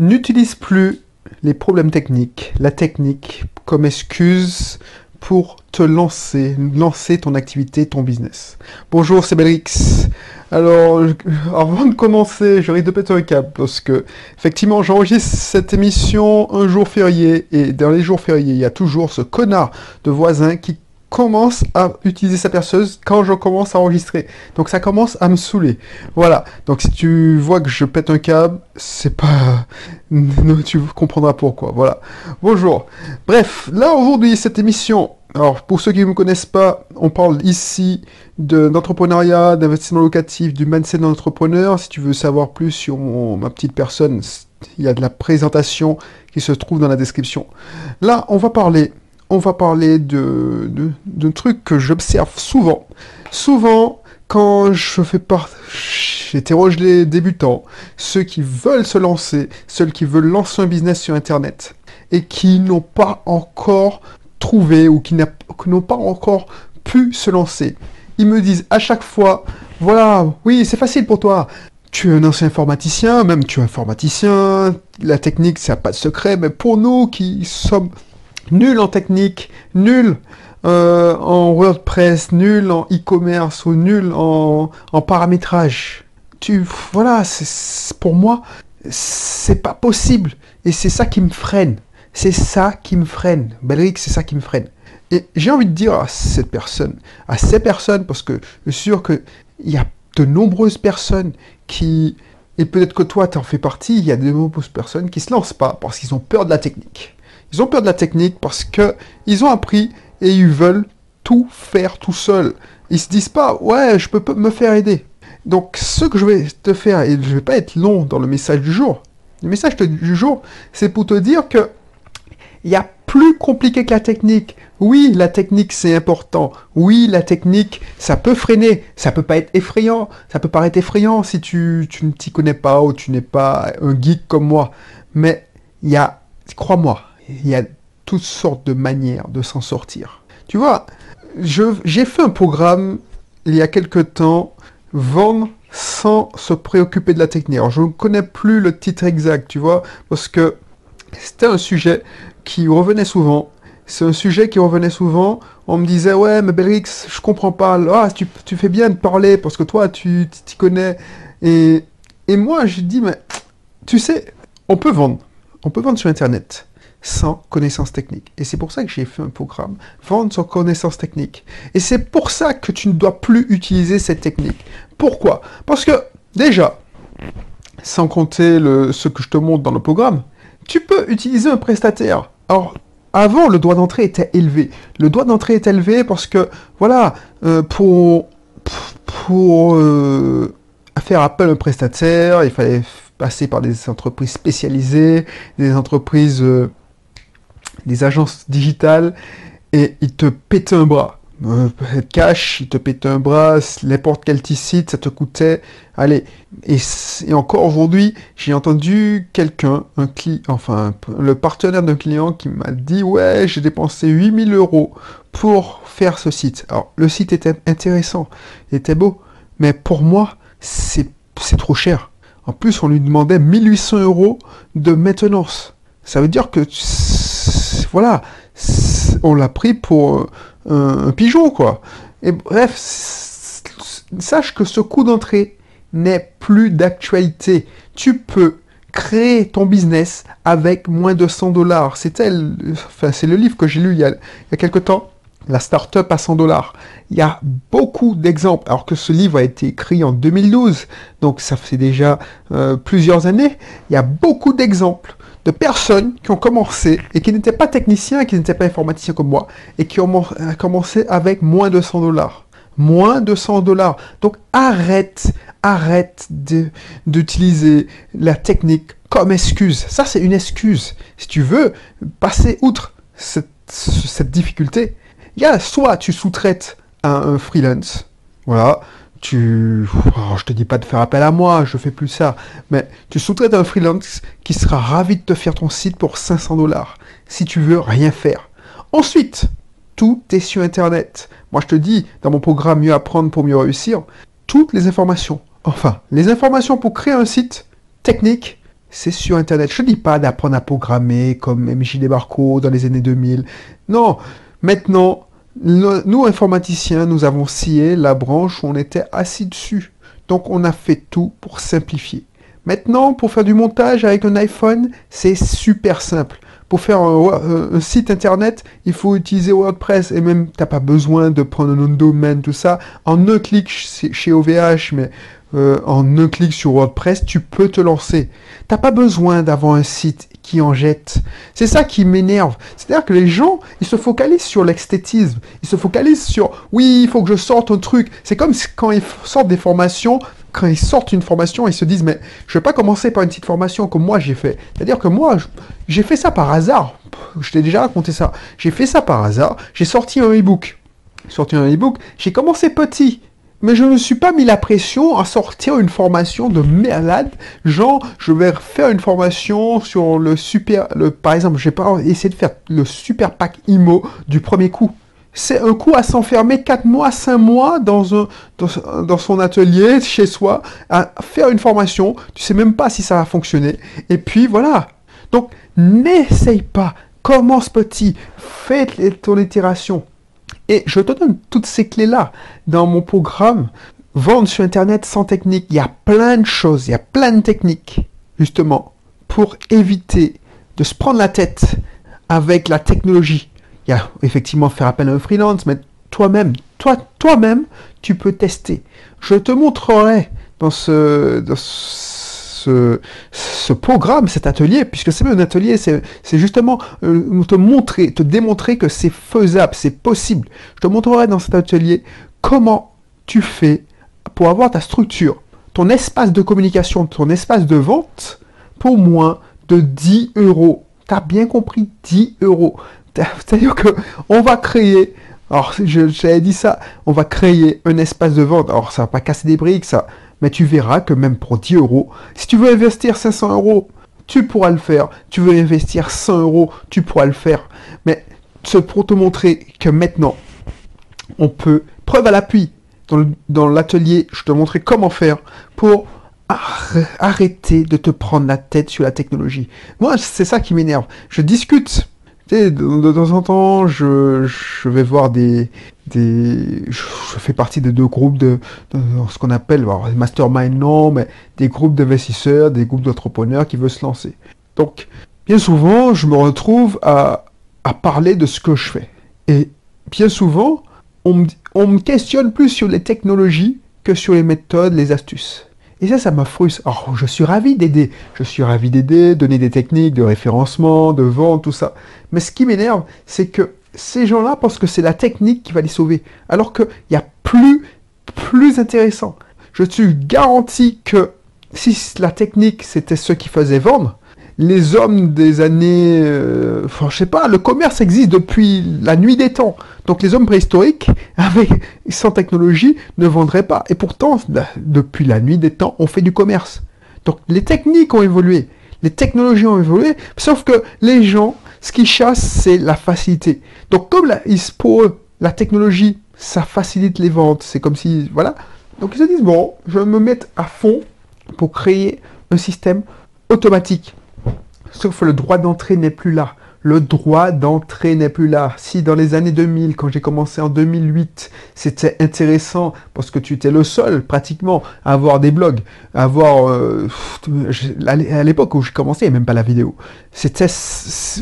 N'utilise plus les problèmes techniques, la technique comme excuse pour te lancer, lancer ton activité, ton business. Bonjour, c'est Belrix. Alors, avant de commencer, je risque de péter un câble parce que, effectivement, j'enregistre cette émission un jour férié et dans les jours fériés, il y a toujours ce connard de voisin qui commence à utiliser sa perceuse quand je commence à enregistrer. Donc ça commence à me saouler. Voilà. Donc si tu vois que je pète un câble, c'est pas... tu comprendras pourquoi. Voilà. Bonjour. Bref, là aujourd'hui, cette émission... Alors, pour ceux qui ne me connaissent pas, on parle ici d'entrepreneuriat, d'investissement locatif, du mindset d'entrepreneur. Si tu veux savoir plus sur ma petite personne, il y a de la présentation qui se trouve dans la description. Là, on va parler on va parler de, d'un truc que j'observe souvent. Souvent, quand je fais part, j'interroge les débutants, ceux qui veulent se lancer, ceux qui veulent lancer un business sur Internet et qui n'ont pas encore trouvé ou qui n'ont pas encore pu se lancer. Ils me disent à chaque fois, voilà, oui, c'est facile pour toi. Tu es un ancien informaticien, même tu es informaticien, la technique, ça n'a pas de secret, mais pour nous qui sommes nul en technique, nul euh, en WordPress, nul en e-commerce ou nul en, paramétrage. Tu, voilà, pour moi, c'est pas possible. Et c'est ça qui me freine. C'est ça qui me freine. Belric, c'est ça qui me freine. Et j'ai envie de dire à cette personne, à ces personnes, parce que je suis sûr qu'il y a de nombreuses personnes qui, et peut-être que toi tu en fais partie, il y a de nombreuses personnes qui se lancent pas parce qu'ils ont peur de la technique. Ils ont peur de la technique parce que ils ont appris et ils veulent tout faire tout seul. Ils se disent pas, ouais, je peux me faire aider. Donc, ce que je vais te faire, et je vais pas être long dans le message du jour. Le message du jour, c'est pour te dire que il y a plus compliqué que la technique. Oui, la technique c'est important. Oui, la technique, ça peut freiner. Ça peut pas être effrayant. Ça peut paraître effrayant si tu, tu ne t'y connais pas ou tu n'es pas un geek comme moi. Mais il y a, crois-moi, il y a toutes sortes de manières de s'en sortir. Tu vois, j'ai fait un programme il y a quelque temps, vendre sans se préoccuper de la technique. Alors, je ne connais plus le titre exact, tu vois, parce que c'était un sujet qui revenait souvent. C'est un sujet qui revenait souvent. On me disait, ouais, mais Belrix, je comprends pas. Ah, tu, tu fais bien de parler parce que toi, tu t'y connais. Et, et moi, je dis, mais tu sais, on peut vendre. On peut vendre sur Internet sans connaissance technique. Et c'est pour ça que j'ai fait un programme, vendre sans connaissance technique. Et c'est pour ça que tu ne dois plus utiliser cette technique. Pourquoi? Parce que déjà, sans compter ce que je te montre dans le programme, tu peux utiliser un prestataire. Alors, avant, le droit d'entrée était élevé. Le droit d'entrée est élevé parce que, voilà, euh, pour, pour euh, faire appel à un prestataire, il fallait passer par des entreprises spécialisées, des entreprises... Euh, des agences digitales et ils te pètent un bras. Euh, cash, ils te pètent un bras, n'importe quel site, ça te coûtait. Allez, et, encore aujourd'hui, j'ai entendu quelqu'un, un client, enfin le partenaire d'un client qui m'a dit ouais, j'ai dépensé 8000 euros pour faire ce site. Alors le site était intéressant, il était beau, mais pour moi, c'est trop cher. En plus, on lui demandait 1800 euros de maintenance. Ça veut dire que voilà, on l'a pris pour un, pigeon, quoi. Et bref, sache que ce coût d'entrée n'est plus d'actualité. Tu peux créer ton business avec moins de 100 dollars. C'était, enfin, c'est le livre que j'ai lu il y a, il y a quelque temps. La start-up à 100 dollars. Il y a beaucoup d'exemples, alors que ce livre a été écrit en 2012, donc ça fait déjà euh, plusieurs années. Il y a beaucoup d'exemples de personnes qui ont commencé et qui n'étaient pas techniciens, qui n'étaient pas informaticiens comme moi, et qui ont euh, commencé avec moins de 100 dollars. Moins de 100 dollars. Donc arrête, arrête d'utiliser la technique comme excuse. Ça, c'est une excuse. Si tu veux passer outre cette, difficulté, il y a soit tu sous-traites un freelance, voilà, tu, oh, je te dis pas de faire appel à moi, je fais plus ça, mais tu sous-traites un freelance qui sera ravi de te faire ton site pour 500 dollars, si tu veux rien faire. Ensuite, tout est sur Internet. Moi, je te dis, dans mon programme Mieux apprendre pour mieux réussir, toutes les informations, enfin, les informations pour créer un site technique, c'est sur Internet. Je ne dis pas d'apprendre à programmer comme MJ Debarco dans les années 2000. Non, maintenant, nous, informaticiens, nous avons scié la branche où on était assis dessus. Donc on a fait tout pour simplifier. Maintenant, pour faire du montage avec un iPhone, c'est super simple. Pour faire un, site internet, il faut utiliser WordPress et même t'as pas besoin de prendre un nom de domaine, tout ça. En un clic chez OVH, mais euh, en un clic sur WordPress, tu peux te lancer. T'as pas besoin d'avoir un site qui en jette. C'est ça qui m'énerve. C'est-à-dire que les gens, ils se focalisent sur l'esthétisme. Ils se focalisent sur, oui, il faut que je sorte un truc. C'est comme quand ils sortent des formations, quand ils sortent une formation, ils se disent, mais je vais pas commencer par une petite formation comme moi j'ai fait. C'est-à-dire que moi, j'ai fait ça par hasard. Je t'ai déjà raconté ça. J'ai fait ça par hasard. J'ai sorti un. Sorti un e-book. J'ai commencé petit mais je ne me suis pas mis la pression à sortir une formation de malade. Genre, je vais faire une formation sur le super, par exemple, je vais pas essayer de faire le super pack IMO du premier coup. C'est un coup à s'enfermer 4 mois, 5 mois dans, son atelier, chez soi, à faire une formation. Tu sais même pas si ça va fonctionner. Et puis voilà. Donc, n'essaye pas. Commence petit. Fais ton itération. Et je te donne toutes ces clés-là dans mon programme Vendre sur Internet sans technique. Il y a plein de choses, il y a plein de techniques, justement, pour éviter de se prendre la tête avec la technologie. Il y a effectivement faire appel à un freelance, mais toi-même, toi, toi-même, tu peux tester. Je te montrerai dans ce, ce programme, cet atelier, puisque c'est un atelier, c'est justement euh, te montrer, te démontrer que c'est faisable, c'est possible. Je te montrerai dans cet atelier comment tu fais pour avoir ta structure, ton espace de communication, ton espace de vente pour moins de 10 euros. Tu as bien compris, 10 euros. C'est-à-dire que on va créer, alors j'avais dit ça, on va créer un espace de vente. Alors ça va pas casser des briques, ça, mais tu verras que même pour 10 euros, si tu veux investir 500 euros, tu pourras le faire. Tu veux investir 100 euros, tu pourras le faire. Mais c'est pour te montrer que maintenant, on peut, preuve à l'appui, dans l'atelier, je te montrer comment faire pour arrêter de te prendre la tête sur la technologie. Moi, c'est ça qui m'énerve. Je discute de, temps en temps, je, vais voir des, des. Je fais partie de deux groupes de, ce qu'on appelle, mastermind non, mais des groupes d'investisseurs, des groupes d'entrepreneurs qui veulent se lancer. Donc, bien souvent, je me retrouve à, parler de ce que je fais. Et bien souvent, on me questionne plus sur les technologies que sur les méthodes, les astuces. Et ça, ça me. Alors, je suis ravi d'aider. Je suis ravi d'aider, donner des techniques de référencement, de vente, tout ça. Mais ce qui m'énerve, c'est que ces gens-là pensent que c'est la technique qui va les sauver. Alors qu'il y a plus, plus intéressant. Je suis garanti que si la technique, c'était ce qui faisait vendre, les hommes des années, euh, enfin, je sais pas, le commerce existe depuis la nuit des temps. Donc les hommes préhistoriques, sans technologie, ne vendraient pas. Et pourtant, bah, depuis la nuit des temps, on fait du commerce. Donc les techniques ont évolué, les technologies ont évolué, sauf que les gens, ce qu'ils chassent, c'est la facilité. Donc comme la, pour eux, la technologie, ça facilite les ventes. C'est comme si, voilà. Donc ils se disent bon, je vais me mettre à fond pour créer un système automatique. Sauf le droit d'entrée n'est plus là. Le droit d'entrée n'est plus là. Si dans les années 2000, quand j'ai commencé en 2008, c'était intéressant parce que tu étais le seul pratiquement à avoir des blogs, à avoir... Euh, à l'époque où j'ai commencé, même pas la vidéo. C'était...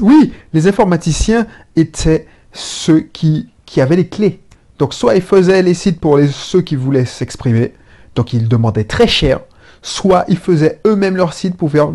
Oui, les informaticiens étaient ceux qui, qui avaient les clés. Donc soit ils faisaient les sites pour les, ceux qui voulaient s'exprimer, donc ils demandaient très cher, soit ils faisaient eux-mêmes leur site pour faire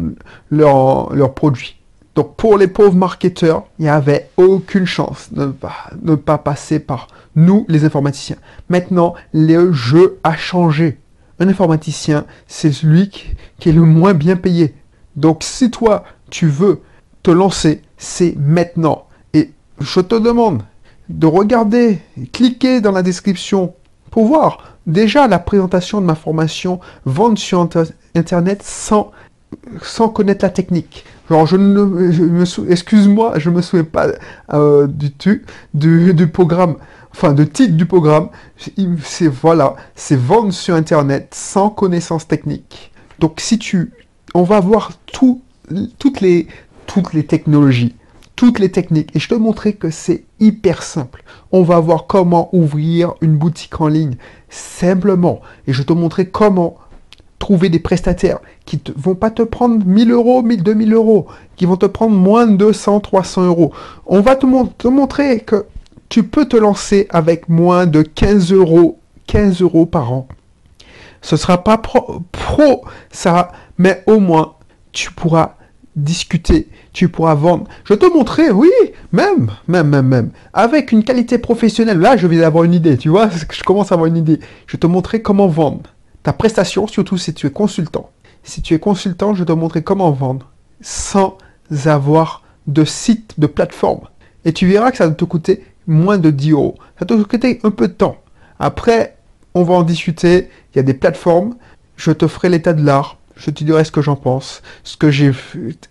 leurs leur produits. Donc pour les pauvres marketeurs, il n'y avait aucune chance de ne pas, passer par nous, les informaticiens. Maintenant, le jeu a changé. Un informaticien, c'est celui qui est le moins bien payé. Donc si toi, tu veux te lancer, c'est maintenant. Et je te demande de regarder, cliquer dans la description pour voir déjà la présentation de ma formation vendre sur Internet sans, sans connaître la technique. Genre, je ne me excuse-moi, je me souviens pas euh, du, du, du programme, enfin, de titre du programme. C'est voilà, c'est vendre sur Internet sans connaissance technique. Donc, si tu, on va voir tout toutes les, toutes les technologies, toutes les techniques. Et je te montrer que c'est hyper simple. On va voir comment ouvrir une boutique en ligne simplement. Et je te montrer comment trouver des prestataires qui ne vont pas te prendre 1000 euros, 1000, 2000 euros, qui vont te prendre moins de 200, 300 euros. On va te, montrer que tu peux te lancer avec moins de 15 euros, 15 euros par an. Ce sera pas pro, pro ça, mais au moins tu pourras discuter, tu pourras vendre. Je te montrer, oui, même, même, même, même, avec une qualité professionnelle. Là, je vais avoir une idée, tu vois, je commence à avoir une idée. Je te montrer comment vendre ta prestation, surtout si tu es consultant. Si tu es consultant, je te montrer comment vendre sans avoir de site, de plateforme. Et tu verras que ça va te coûter moins de 10 euros. Ça va te coûter un peu de temps. Après, on va en discuter. Il y a des plateformes. Je te ferai l'état de l'art je te dirai ce que j'en pense, ce que j'ai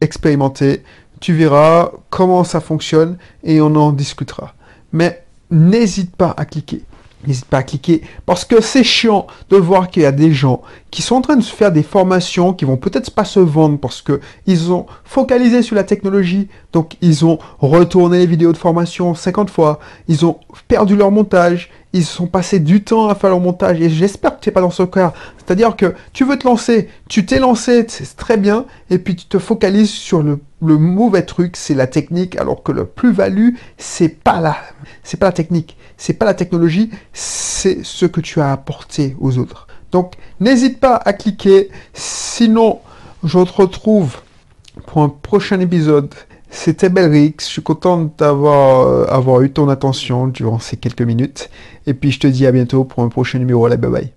expérimenté. Tu verras comment ça fonctionne et on en discutera. Mais n'hésite pas à cliquer. N'hésite pas à cliquer parce que c'est chiant de voir qu'il y a des gens qui sont en train de se faire des formations qui vont peut-être pas se vendre parce que ils ont focalisé sur la technologie, donc ils ont retourné les vidéos de formation 50 fois, ils ont perdu leur montage, ils sont passés du temps à faire leur montage. Et j'espère que tu n'es pas dans ce cas. C'est-à-dire que tu veux te lancer, tu t'es lancé, c'est très bien, et puis tu te focalises sur le, mauvais truc, c'est la technique, alors que le plus-value, c'est pas la, c'est pas la technique, c'est pas la technologie, c'est ce que tu as apporté aux autres. Donc n'hésite pas à cliquer, sinon je te retrouve pour un prochain épisode. C'était Belrix, je suis content d'avoir euh, avoir eu ton attention durant ces quelques minutes. Et puis je te dis à bientôt pour un prochain numéro. Allez, bye bye.